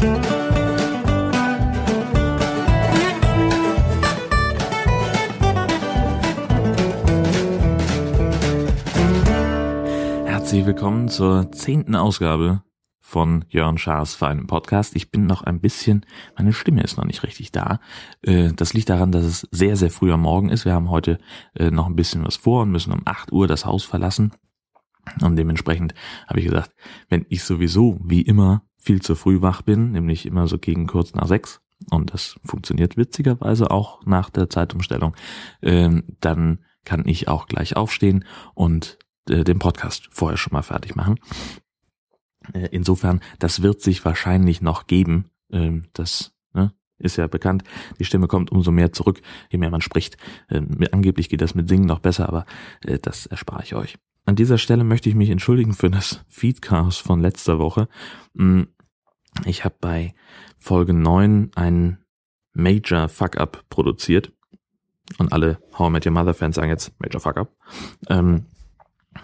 Herzlich willkommen zur zehnten Ausgabe von Jörn Schaas feinem Podcast. Ich bin noch ein bisschen, meine Stimme ist noch nicht richtig da. Äh, das liegt daran, dass es sehr, sehr früh am Morgen ist. Wir haben heute äh, noch ein bisschen was vor und müssen um 8 Uhr das Haus verlassen. Und dementsprechend habe ich gesagt, wenn ich sowieso wie immer viel zu früh wach bin, nämlich immer so gegen kurz nach sechs, und das funktioniert witzigerweise auch nach der Zeitumstellung, ähm, dann kann ich auch gleich aufstehen und äh, den Podcast vorher schon mal fertig machen. Äh, insofern, das wird sich wahrscheinlich noch geben. Ähm, das ne, ist ja bekannt. Die Stimme kommt umso mehr zurück, je mehr man spricht. Ähm, angeblich geht das mit Singen noch besser, aber äh, das erspare ich euch. An dieser Stelle möchte ich mich entschuldigen für das Feedcast von letzter Woche. Mm, ich habe bei Folge 9 einen Major Fuck-Up produziert. Und alle How I Met Your Mother Fans sagen jetzt Major Fuck-Up. Ähm,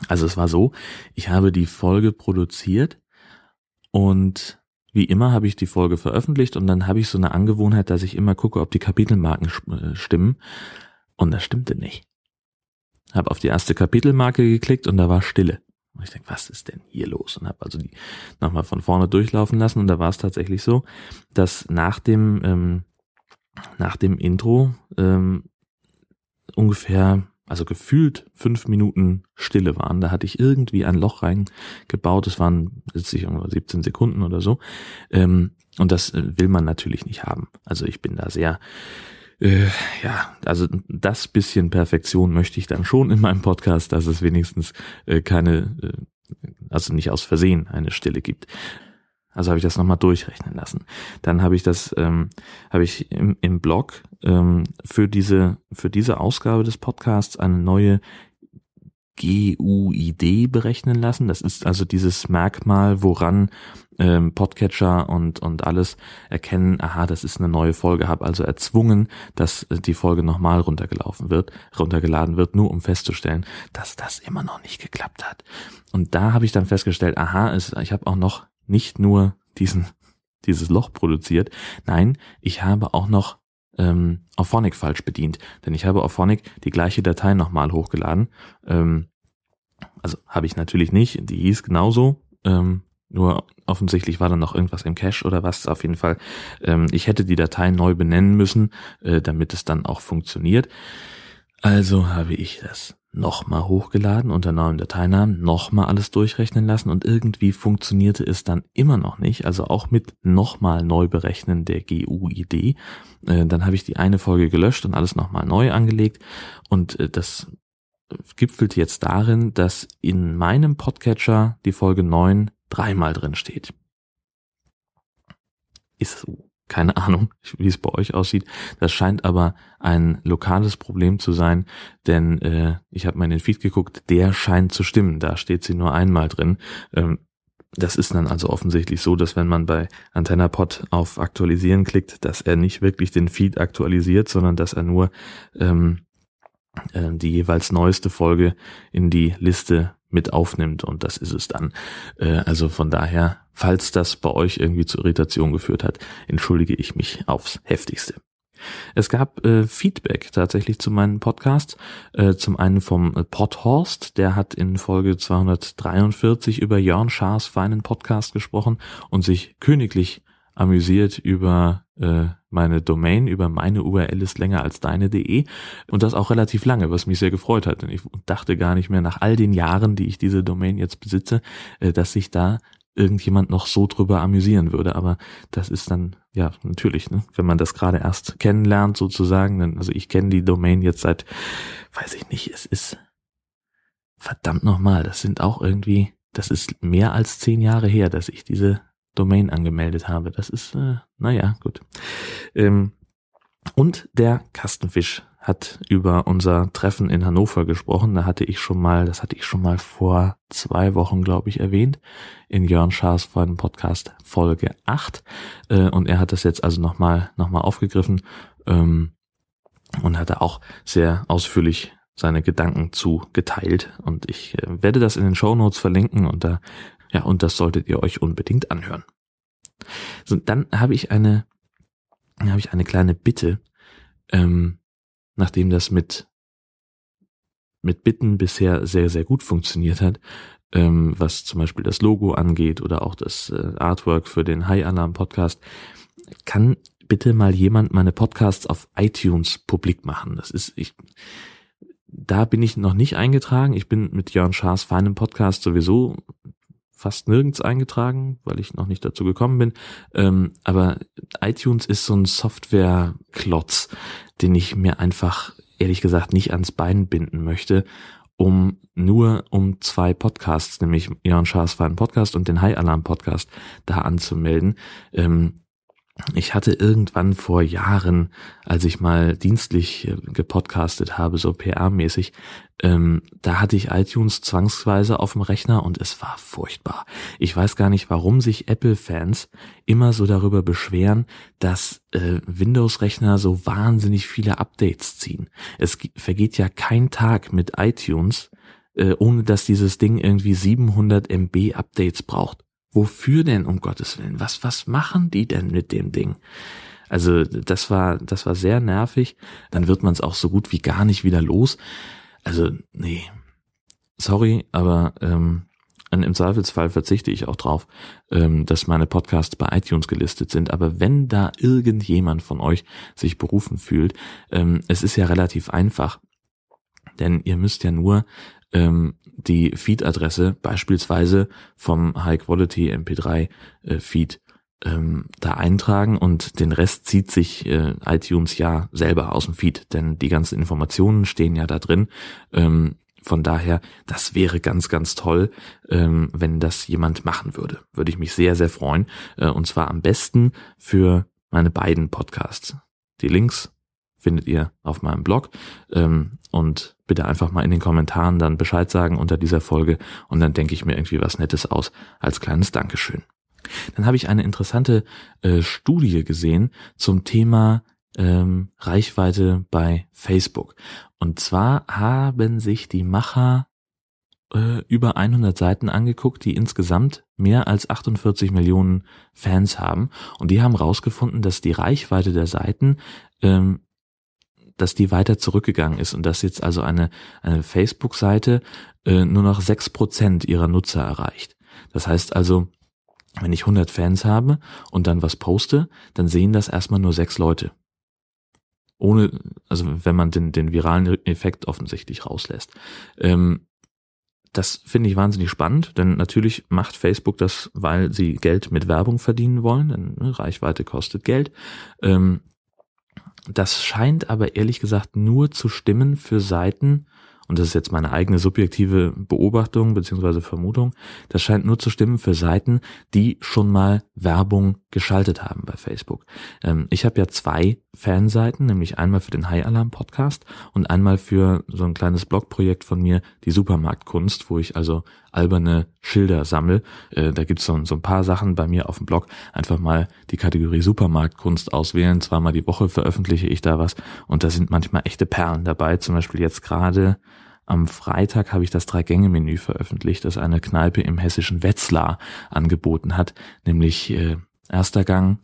also es war so, ich habe die Folge produziert und wie immer habe ich die Folge veröffentlicht und dann habe ich so eine Angewohnheit, dass ich immer gucke, ob die Kapitelmarken äh, stimmen. Und das stimmte nicht. Habe auf die erste Kapitelmarke geklickt und da war Stille. Und ich denke, was ist denn hier los? Und habe also die nochmal von vorne durchlaufen lassen und da war es tatsächlich so, dass nach dem ähm, nach dem Intro ähm, ungefähr also gefühlt fünf Minuten Stille waren. Da hatte ich irgendwie ein Loch reingebaut. Es waren letztlich irgendwo 17 Sekunden oder so. Ähm, und das äh, will man natürlich nicht haben. Also ich bin da sehr, äh, ja, also das bisschen Perfektion möchte ich dann schon in meinem Podcast, dass es wenigstens äh, keine, äh, also nicht aus Versehen eine Stille gibt. Also habe ich das nochmal durchrechnen lassen. Dann habe ich das, ähm, habe ich im, im Blog ähm, für diese für diese Ausgabe des Podcasts eine neue GUID berechnen lassen. Das ist also dieses Merkmal, woran ähm, Podcatcher und und alles erkennen, aha, das ist eine neue Folge, habe also erzwungen, dass die Folge nochmal runtergelaufen wird, runtergeladen wird, nur um festzustellen, dass das immer noch nicht geklappt hat. Und da habe ich dann festgestellt, aha, es, ich habe auch noch nicht nur diesen, dieses Loch produziert, nein, ich habe auch noch ähm, Auphonic falsch bedient, denn ich habe Auphonic die gleiche Datei nochmal hochgeladen. Ähm, also habe ich natürlich nicht, die hieß genauso, ähm, nur offensichtlich war dann noch irgendwas im Cache oder was. Auf jeden Fall, ähm, ich hätte die Datei neu benennen müssen, äh, damit es dann auch funktioniert. Also habe ich das nochmal hochgeladen unter neuen Dateinamen, nochmal alles durchrechnen lassen und irgendwie funktionierte es dann immer noch nicht, also auch mit nochmal neu berechnen der GUID. Äh, dann habe ich die eine Folge gelöscht und alles nochmal neu angelegt und äh, das gipfelt jetzt darin, dass in meinem Podcatcher die Folge 9 dreimal drin steht. Ist so keine Ahnung, wie es bei euch aussieht. Das scheint aber ein lokales Problem zu sein, denn äh, ich habe mal in den Feed geguckt, der scheint zu stimmen. Da steht sie nur einmal drin. Ähm, das ist dann also offensichtlich so, dass wenn man bei AntennaPod auf Aktualisieren klickt, dass er nicht wirklich den Feed aktualisiert, sondern dass er nur ähm, äh, die jeweils neueste Folge in die Liste mit aufnimmt und das ist es dann. Äh, also von daher, falls das bei euch irgendwie zu Irritation geführt hat, entschuldige ich mich aufs heftigste. Es gab äh, Feedback tatsächlich zu meinem Podcast. Äh, zum einen vom äh, Podhorst, der hat in Folge 243 über Jörn Schaas feinen Podcast gesprochen und sich königlich amüsiert über äh, meine Domain, über meine URL ist länger als deine.de und das auch relativ lange, was mich sehr gefreut hat. Denn ich dachte gar nicht mehr nach all den Jahren, die ich diese Domain jetzt besitze, äh, dass sich da irgendjemand noch so drüber amüsieren würde. Aber das ist dann, ja, natürlich, ne? wenn man das gerade erst kennenlernt sozusagen. Dann, also ich kenne die Domain jetzt seit, weiß ich nicht, es ist verdammt nochmal, das sind auch irgendwie, das ist mehr als zehn Jahre her, dass ich diese Domain angemeldet habe. Das ist, äh, naja, gut. Ähm, und der Kastenfisch hat über unser Treffen in Hannover gesprochen. Da hatte ich schon mal, das hatte ich schon mal vor zwei Wochen, glaube ich, erwähnt, in Jörn Schaas vor Podcast Folge 8. Äh, und er hat das jetzt also nochmal noch mal aufgegriffen ähm, und hat da auch sehr ausführlich seine Gedanken zu geteilt. Und ich äh, werde das in den Show Notes verlinken und da ja, und das solltet ihr euch unbedingt anhören. So, dann habe ich eine, habe ich eine kleine Bitte, ähm, nachdem das mit mit Bitten bisher sehr, sehr gut funktioniert hat, ähm, was zum Beispiel das Logo angeht oder auch das äh, Artwork für den High Alarm Podcast, kann bitte mal jemand meine Podcasts auf iTunes publik machen. Das ist, ich, da bin ich noch nicht eingetragen. Ich bin mit Jörn Schaas feinem Podcast sowieso fast nirgends eingetragen, weil ich noch nicht dazu gekommen bin. Ähm, aber iTunes ist so ein Software-Klotz, den ich mir einfach ehrlich gesagt nicht ans Bein binden möchte, um nur um zwei Podcasts, nämlich Schaas feinen Podcast und den High Alarm Podcast da anzumelden. Ähm, ich hatte irgendwann vor Jahren, als ich mal dienstlich äh, gepodcastet habe, so PR-mäßig, ähm, da hatte ich iTunes zwangsweise auf dem Rechner und es war furchtbar. Ich weiß gar nicht, warum sich Apple-Fans immer so darüber beschweren, dass äh, Windows-Rechner so wahnsinnig viele Updates ziehen. Es vergeht ja kein Tag mit iTunes, äh, ohne dass dieses Ding irgendwie 700 MB Updates braucht. Wofür denn, um Gottes Willen? Was, was machen die denn mit dem Ding? Also das war, das war sehr nervig. Dann wird man es auch so gut wie gar nicht wieder los. Also nee, sorry, aber ähm, im Zweifelsfall verzichte ich auch drauf, ähm, dass meine Podcasts bei iTunes gelistet sind. Aber wenn da irgendjemand von euch sich berufen fühlt, ähm, es ist ja relativ einfach, denn ihr müsst ja nur ähm, die Feed-Adresse beispielsweise vom High-Quality MP3 äh, ähm, da eintragen und den Rest zieht sich äh, iTunes ja selber aus dem Feed, denn die ganzen Informationen stehen ja da drin. Ähm, von daher, das wäre ganz, ganz toll, ähm, wenn das jemand machen würde. Würde ich mich sehr, sehr freuen. Äh, und zwar am besten für meine beiden Podcasts. Die Links findet ihr auf meinem Blog. Ähm, und bitte einfach mal in den Kommentaren dann Bescheid sagen unter dieser Folge und dann denke ich mir irgendwie was Nettes aus als kleines Dankeschön. Dann habe ich eine interessante äh, Studie gesehen zum Thema ähm, Reichweite bei Facebook. Und zwar haben sich die Macher äh, über 100 Seiten angeguckt, die insgesamt mehr als 48 Millionen Fans haben. Und die haben rausgefunden, dass die Reichweite der Seiten ähm, dass die weiter zurückgegangen ist und dass jetzt also eine, eine Facebook-Seite äh, nur noch sechs Prozent ihrer Nutzer erreicht. Das heißt also, wenn ich 100 Fans habe und dann was poste, dann sehen das erstmal nur sechs Leute. Ohne, also wenn man den, den viralen Effekt offensichtlich rauslässt. Ähm, das finde ich wahnsinnig spannend, denn natürlich macht Facebook das, weil sie Geld mit Werbung verdienen wollen, denn ne, Reichweite kostet Geld. Ähm, das scheint aber ehrlich gesagt nur zu stimmen für Seiten, und das ist jetzt meine eigene subjektive Beobachtung beziehungsweise Vermutung, das scheint nur zu stimmen für Seiten, die schon mal Werbung geschaltet haben bei Facebook. Ähm, ich habe ja zwei Fanseiten, nämlich einmal für den High Alarm Podcast und einmal für so ein kleines Blogprojekt von mir, die Supermarktkunst, wo ich also alberne Schilder sammel. Äh, da gibt's so, so ein paar Sachen bei mir auf dem Blog. Einfach mal die Kategorie Supermarktkunst auswählen. Zweimal die Woche veröffentliche ich da was und da sind manchmal echte Perlen dabei. Zum Beispiel jetzt gerade am Freitag habe ich das Drei-Gänge-Menü veröffentlicht, das eine Kneipe im hessischen Wetzlar angeboten hat, nämlich äh, erster Gang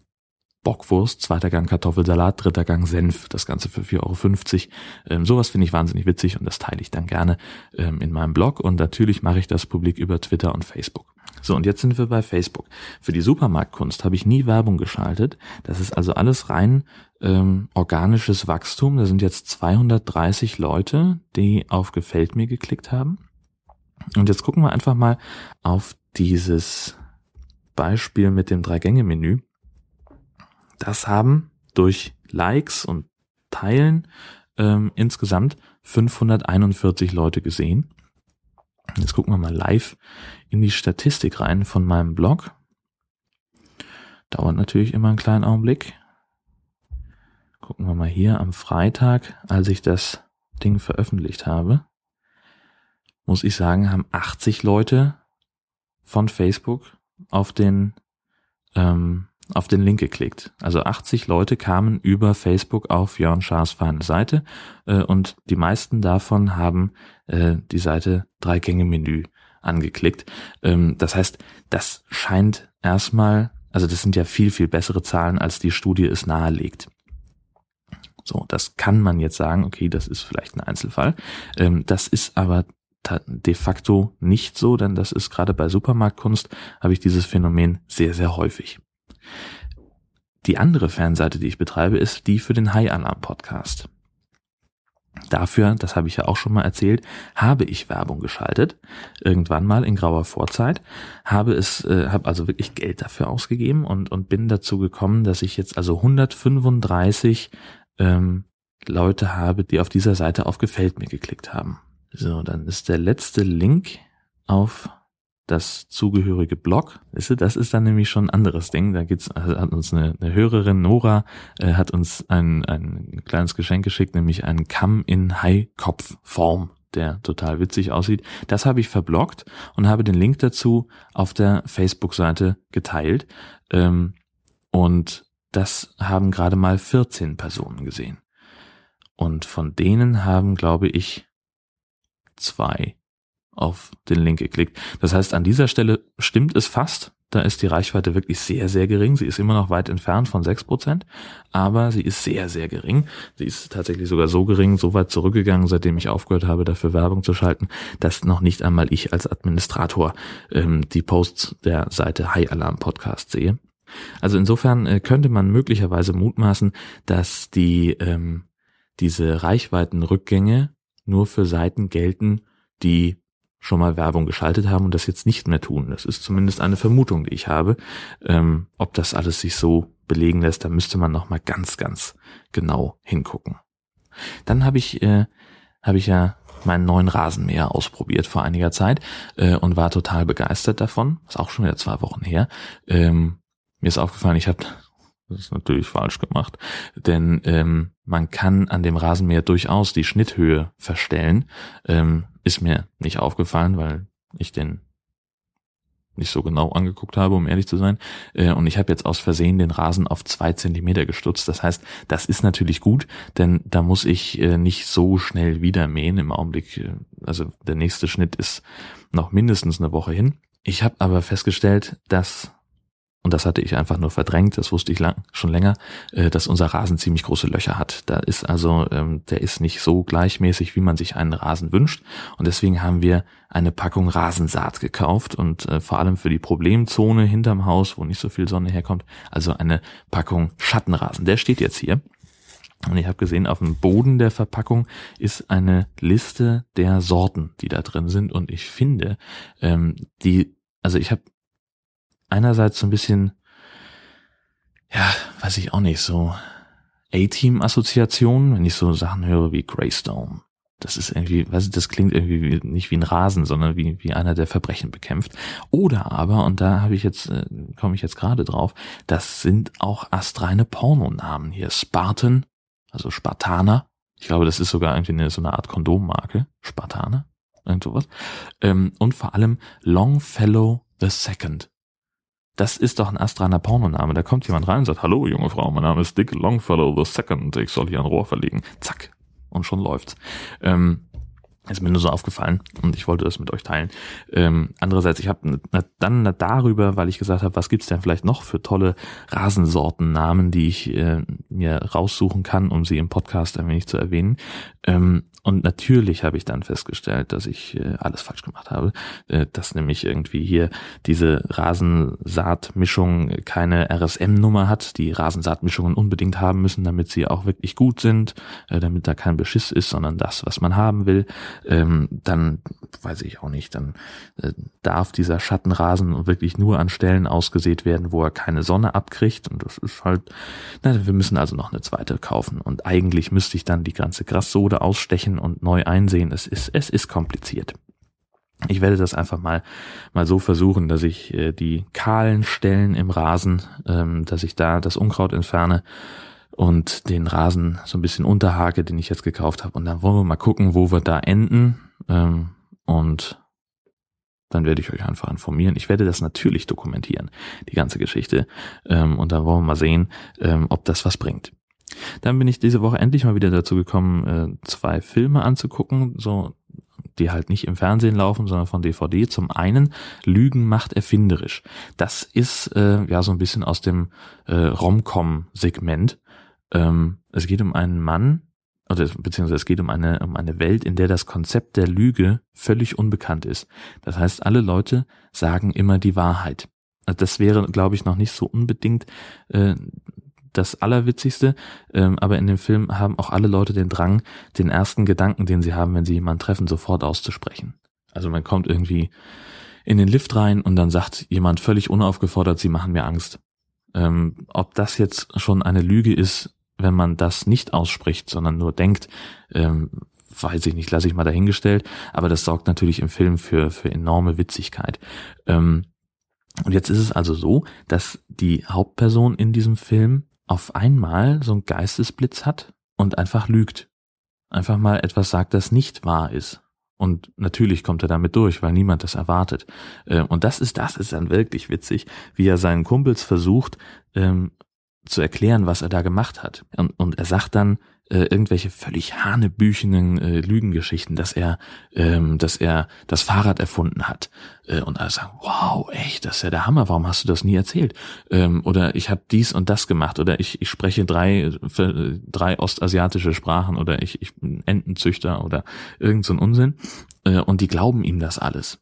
Bockwurst, zweiter Gang Kartoffelsalat, dritter Gang Senf, das Ganze für 4,50 Euro. Ähm, sowas finde ich wahnsinnig witzig und das teile ich dann gerne ähm, in meinem Blog und natürlich mache ich das publik über Twitter und Facebook. So, und jetzt sind wir bei Facebook. Für die Supermarktkunst habe ich nie Werbung geschaltet. Das ist also alles rein ähm, organisches Wachstum. Da sind jetzt 230 Leute, die auf Gefällt mir geklickt haben. Und jetzt gucken wir einfach mal auf dieses Beispiel mit dem Drei-Gänge-Menü. Das haben durch Likes und Teilen ähm, insgesamt 541 Leute gesehen. Jetzt gucken wir mal live in die Statistik rein von meinem Blog. Dauert natürlich immer einen kleinen Augenblick. Gucken wir mal hier am Freitag, als ich das Ding veröffentlicht habe, muss ich sagen, haben 80 Leute von Facebook auf den ähm, auf den Link geklickt. Also 80 Leute kamen über Facebook auf Jörn Schaas feine Seite äh, und die meisten davon haben äh, die Seite Drei-Gänge-Menü angeklickt. Ähm, das heißt, das scheint erstmal also das sind ja viel, viel bessere Zahlen, als die Studie es nahelegt. So, das kann man jetzt sagen, okay, das ist vielleicht ein Einzelfall. Ähm, das ist aber de facto nicht so, denn das ist gerade bei Supermarktkunst, habe ich dieses Phänomen sehr, sehr häufig. Die andere Fanseite, die ich betreibe, ist die für den High Alarm Podcast. Dafür, das habe ich ja auch schon mal erzählt, habe ich Werbung geschaltet, irgendwann mal in grauer Vorzeit, habe es, äh, habe also wirklich Geld dafür ausgegeben und und bin dazu gekommen, dass ich jetzt also 135 ähm, Leute habe, die auf dieser Seite auf Gefällt mir geklickt haben. So, dann ist der letzte Link auf das zugehörige Blog. Das ist dann nämlich schon ein anderes Ding. Da gibt's, also hat uns eine, eine Hörerin, Nora, äh, hat uns ein, ein kleines Geschenk geschickt, nämlich einen Kamm in Haikopfform, der total witzig aussieht. Das habe ich verblockt und habe den Link dazu auf der Facebook-Seite geteilt. Ähm, und das haben gerade mal 14 Personen gesehen. Und von denen haben, glaube ich, zwei auf den Link geklickt. Das heißt, an dieser Stelle stimmt es fast. Da ist die Reichweite wirklich sehr, sehr gering. Sie ist immer noch weit entfernt von sechs Prozent, aber sie ist sehr, sehr gering. Sie ist tatsächlich sogar so gering, so weit zurückgegangen, seitdem ich aufgehört habe, dafür Werbung zu schalten, dass noch nicht einmal ich als Administrator ähm, die Posts der Seite High Alarm Podcast sehe. Also insofern äh, könnte man möglicherweise mutmaßen, dass die ähm, diese Reichweitenrückgänge nur für Seiten gelten, die schon mal Werbung geschaltet haben und das jetzt nicht mehr tun. Das ist zumindest eine Vermutung, die ich habe. Ähm, ob das alles sich so belegen lässt, da müsste man noch mal ganz, ganz genau hingucken. Dann habe ich, äh, habe ich ja meinen neuen Rasenmäher ausprobiert vor einiger Zeit äh, und war total begeistert davon. Ist auch schon wieder zwei Wochen her. Ähm, mir ist aufgefallen, ich habe das ist natürlich falsch gemacht, denn ähm, man kann an dem Rasenmäher durchaus die Schnitthöhe verstellen. Ähm, ist mir nicht aufgefallen, weil ich den nicht so genau angeguckt habe, um ehrlich zu sein. Äh, und ich habe jetzt aus Versehen den Rasen auf zwei Zentimeter gestutzt. Das heißt, das ist natürlich gut, denn da muss ich äh, nicht so schnell wieder mähen im Augenblick. Äh, also der nächste Schnitt ist noch mindestens eine Woche hin. Ich habe aber festgestellt, dass und das hatte ich einfach nur verdrängt, das wusste ich lang, schon länger, äh, dass unser Rasen ziemlich große Löcher hat. Da ist also, ähm, der ist nicht so gleichmäßig, wie man sich einen Rasen wünscht. Und deswegen haben wir eine Packung Rasensaat gekauft und äh, vor allem für die Problemzone hinterm Haus, wo nicht so viel Sonne herkommt, also eine Packung Schattenrasen. Der steht jetzt hier. Und ich habe gesehen, auf dem Boden der Verpackung ist eine Liste der Sorten, die da drin sind. Und ich finde, ähm, die, also ich habe einerseits so ein bisschen, ja, weiß ich auch nicht, so A-Team-Assoziationen, wenn ich so Sachen höre wie Greystone. Das ist irgendwie, weiß ich, das klingt irgendwie nicht wie ein Rasen, sondern wie, wie einer, der Verbrechen bekämpft. Oder aber, und da habe ich jetzt, äh, komme ich jetzt gerade drauf, das sind auch astreine Pornonamen hier. Spartan, also Spartaner. Ich glaube, das ist sogar irgendwie eine, so eine Art Kondommarke. Spartaner, irgend sowas. Ähm, und vor allem Longfellow the Second das ist doch ein astraner Pornoname. Da kommt jemand rein und sagt, hallo junge Frau, mein Name ist Dick Longfellow the Second, ich soll hier ein Rohr verlegen. Zack. Und schon läuft's. Ähm, ist mir nur so aufgefallen und ich wollte das mit euch teilen. Ähm, andererseits, ich habe dann darüber, weil ich gesagt habe, was gibt's denn vielleicht noch für tolle Rasensortennamen, die ich äh, mir raussuchen kann, um sie im Podcast ein wenig zu erwähnen. Ähm, und natürlich habe ich dann festgestellt, dass ich äh, alles falsch gemacht habe, äh, dass nämlich irgendwie hier diese Rasensaatmischung keine RSM-Nummer hat, die Rasensaatmischungen unbedingt haben müssen, damit sie auch wirklich gut sind, äh, damit da kein Beschiss ist, sondern das, was man haben will. Ähm, dann weiß ich auch nicht, dann darf dieser Schattenrasen wirklich nur an Stellen ausgesät werden, wo er keine Sonne abkriegt. Und das ist halt, na, wir müssen also noch eine zweite kaufen. Und eigentlich müsste ich dann die ganze Grassode ausstechen besprechen und neu einsehen. Es ist, es ist kompliziert. Ich werde das einfach mal mal so versuchen, dass ich äh, die kahlen Stellen im Rasen, ähm, dass ich da das Unkraut entferne und den Rasen so ein bisschen unterhake, den ich jetzt gekauft habe. Und dann wollen wir mal gucken, wo wir da enden. Ähm, und dann werde ich euch einfach informieren. Ich werde das natürlich dokumentieren, die ganze Geschichte. Ähm, und dann wollen wir mal sehen, ähm, ob das was bringt. Dann bin ich diese Woche endlich mal wieder dazu gekommen, äh, zwei Filme anzugucken, so die halt nicht im Fernsehen laufen, sondern von DVD. Zum einen Lügen macht erfinderisch. Das ist äh, ja so ein bisschen aus dem äh, Rom-Com-Segment. Ähm, es geht um einen Mann, oder beziehungsweise es geht um eine, um eine Welt, in der das Konzept der Lüge völlig unbekannt ist. Das heißt, alle Leute sagen immer die Wahrheit. Das wäre, glaube ich, noch nicht so unbedingt äh, das Allerwitzigste, ähm, aber in dem Film haben auch alle Leute den Drang, den ersten Gedanken, den sie haben, wenn sie jemanden treffen, sofort auszusprechen. Also man kommt irgendwie in den Lift rein und dann sagt jemand völlig unaufgefordert, sie machen mir Angst. Ähm, ob das jetzt schon eine Lüge ist, wenn man das nicht ausspricht, sondern nur denkt, ähm, weiß ich nicht, lasse ich mal dahingestellt, aber das sorgt natürlich im Film für, für enorme Witzigkeit. Ähm, und jetzt ist es also so, dass die Hauptperson in diesem Film auf einmal so einen Geistesblitz hat und einfach lügt. Einfach mal etwas sagt, das nicht wahr ist. Und natürlich kommt er damit durch, weil niemand das erwartet. Äh, und das ist, das ist dann wirklich witzig, wie er seinen Kumpels versucht, ähm, zu erklären, was er da gemacht hat. Und, und er sagt dann, äh, irgendwelche völlig hanebüchenen äh, Lügengeschichten, dass er, ähm, dass er das Fahrrad erfunden hat. Äh, und alle sagen, wow, echt, das ist ja der Hammer, warum hast du das nie erzählt? Ähm, oder ich habe dies und das gemacht oder ich, ich spreche drei, äh, drei ostasiatische Sprachen oder ich, ich bin Entenzüchter oder irgend so ein Unsinn. Äh, und die glauben ihm das alles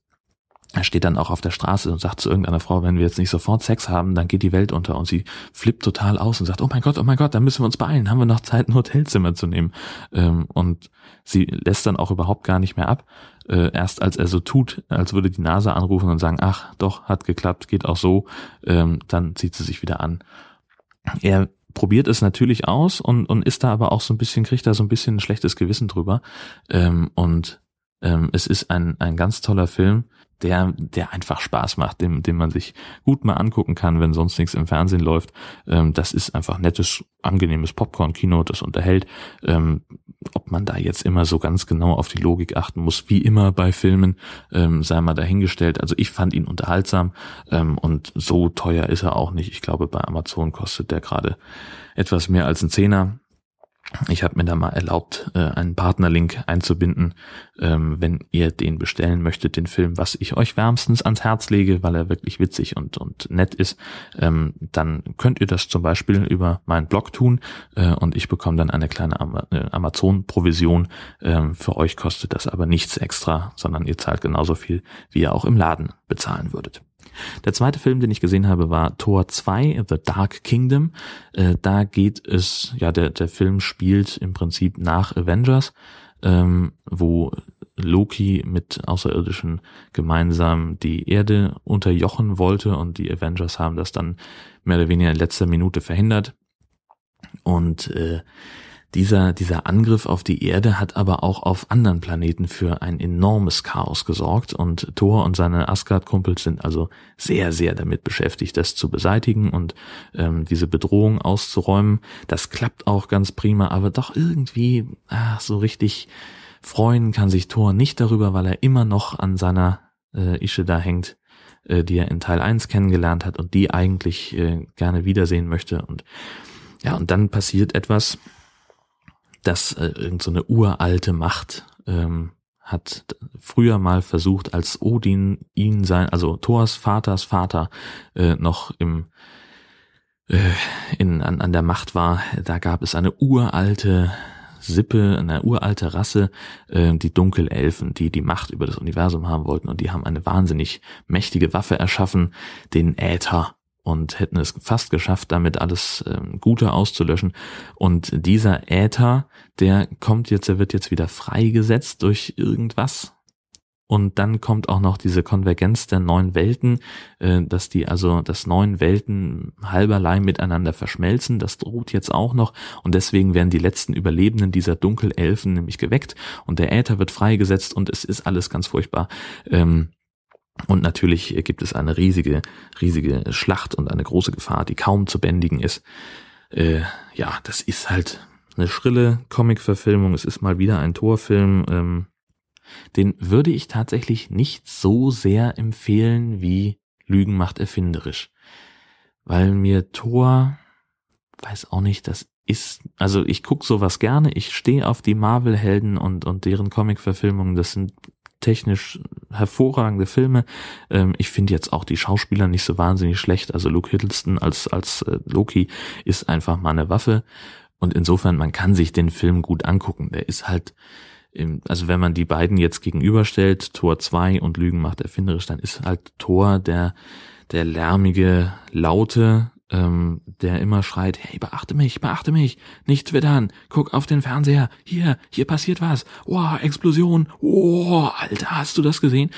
er steht dann auch auf der Straße und sagt zu irgendeiner Frau, wenn wir jetzt nicht sofort Sex haben, dann geht die Welt unter. Und sie flippt total aus und sagt, oh mein Gott, oh mein Gott, dann müssen wir uns beeilen, haben wir noch Zeit, ein Hotelzimmer zu nehmen. Ähm, und sie lässt dann auch überhaupt gar nicht mehr ab. Äh, erst als er so tut, als würde die Nase anrufen und sagen, ach, doch, hat geklappt, geht auch so, ähm, dann zieht sie sich wieder an. Er probiert es natürlich aus und, und ist da aber auch so ein bisschen, kriegt da so ein bisschen ein schlechtes Gewissen drüber. Ähm, es ist ein, ein ganz toller Film der, der einfach Spaß macht, dem, dem man sich gut mal angucken kann, wenn sonst nichts im Fernsehen läuft. Ähm, das ist einfach nettes, angenehmes Popcorn-Kino, das unterhält. Ähm, ob man da jetzt immer so ganz genau auf die Logik achten muss, wie immer bei Filmen, ähm, sei mal dahingestellt. Also ich fand ihn unterhaltsam ähm, und so teuer ist er auch nicht. Ich glaube, bei Amazon kostet der gerade etwas mehr als ein Zehner. Ich habe mir da mal erlaubt, äh, einen Partnerlink einzubinden, ähm, wenn ihr den bestellen möchtet, den Film, was ich euch wärmstens ans Herz lege, weil er wirklich witzig und, und nett ist, ähm, dann könnt ihr das zum Beispiel über meinen Blog tun äh, und ich bekomme dann eine kleine äh, Amazon-Provision. Ähm, für euch kostet das aber nichts extra, sondern ihr zahlt genauso viel, wie ihr auch im Laden bezahlen würdet. Der zweite Film, den ich gesehen habe, war Tor 2, The Dark Kingdom. Äh, da geht es, ja, der, der Film spielt im Prinzip nach Avengers, ähm, wo Loki mit Außerirdischen gemeinsam die Erde unterjochen wollte und die Avengers haben das dann mehr oder weniger in letzter Minute verhindert. Und äh, dieser, dieser Angriff auf die Erde hat aber auch auf anderen Planeten für ein enormes Chaos gesorgt und Thor und seine Asgard-Kumpels sind also sehr, sehr damit beschäftigt, das zu beseitigen und ähm, diese Bedrohung auszuräumen. Das klappt auch ganz prima, aber doch irgendwie ach, so richtig freuen kann sich Thor nicht darüber, weil er immer noch an seiner äh, Ische da hängt, äh, die er in Teil 1 kennengelernt hat und die eigentlich äh, gerne wiedersehen möchte. Und ja, und dann passiert etwas, dass äh, irgend so uralte Macht ähm, hat früher mal versucht, als Odin ihn sein, also Thors Vaters Vater äh, noch im äh, in, an, an der Macht war, da gab es eine uralte Sippe, eine uralte Rasse, äh, die Dunkelelfen, die die Macht über das Universum haben wollten. Und die haben eine wahnsinnig mächtige Waffe erschaffen, den Äther und hätten es fast geschafft, damit alles ähm, Gute auszulöschen. Und dieser Äther, der kommt jetzt, er wird jetzt wieder freigesetzt durch irgendwas. Und dann kommt auch noch diese Konvergenz der neuen Welten, äh, dass die also, dass neun Welten halberlei miteinander verschmelzen. Das droht jetzt auch noch. Und deswegen werden die letzten Überlebenden dieser Dunkelelfen nämlich geweckt und der Äther wird freigesetzt und es ist alles ganz furchtbar. Ähm, und natürlich gibt es eine riesige, riesige Schlacht und eine große Gefahr, die kaum zu bändigen ist. Äh, ja, das ist halt eine schrille Comic-Verfilmung. Es ist mal wieder ein Torfilm. Ähm, den würde ich tatsächlich nicht so sehr empfehlen wie Lügen macht erfinderisch. Weil mir Tor, weiß auch nicht, das ist, also ich guck sowas gerne, ich stehe auf die Marvel-Helden und, und deren Comic-Verfilmungen, das sind technisch hervorragende Filme. Ähm, ich finde jetzt auch die Schauspieler nicht so wahnsinnig schlecht. Also Luke Hiddleston als, als äh, Loki ist einfach mal eine Waffe. Und insofern, man kann sich den Film gut angucken. Der ist halt, also wenn man die beiden jetzt gegenüberstellt, Tor 2 und Lügen macht erfinderisch, dann ist halt Tor der, der lärmige, laute, ähm, der immer schreit, hey, beachte mich, beachte mich, nicht twittern, guck auf den Fernseher, hier, hier passiert was, oh, Explosion, oh, Alter, hast du das gesehen?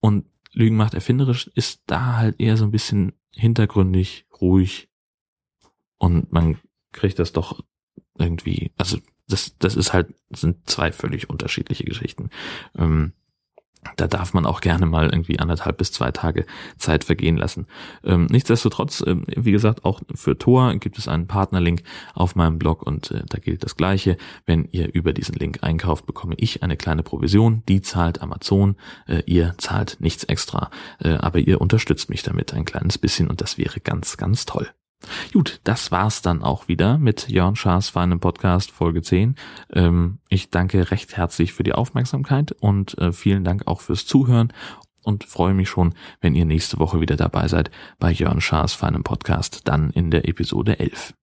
Und Lügen macht erfinderisch ist da halt eher so ein bisschen hintergründig, ruhig und man kriegt das doch irgendwie, also das, das ist halt, sind zwei völlig unterschiedliche Geschichten. Ähm, da darf man auch gerne mal irgendwie anderthalb bis zwei Tage Zeit vergehen lassen. Ähm, nichtsdestotrotz, ähm, wie gesagt, auch für Tor gibt es einen Partnerlink auf meinem Blog und äh, da gilt das Gleiche. Wenn ihr über diesen Link einkauft, bekomme ich eine kleine Provision, die zahlt Amazon, äh, ihr zahlt nichts extra, äh, aber ihr unterstützt mich damit ein kleines bisschen und das wäre ganz, ganz toll. Gut, das war's dann auch wieder mit Jörn Schaas feinem Podcast Folge 10. Ähm, ich danke recht herzlich für die Aufmerksamkeit und äh, vielen Dank auch fürs Zuhören und freue mich schon, wenn ihr nächste Woche wieder dabei seid bei Jörn Schaas feinem Podcast, dann in der Episode 11.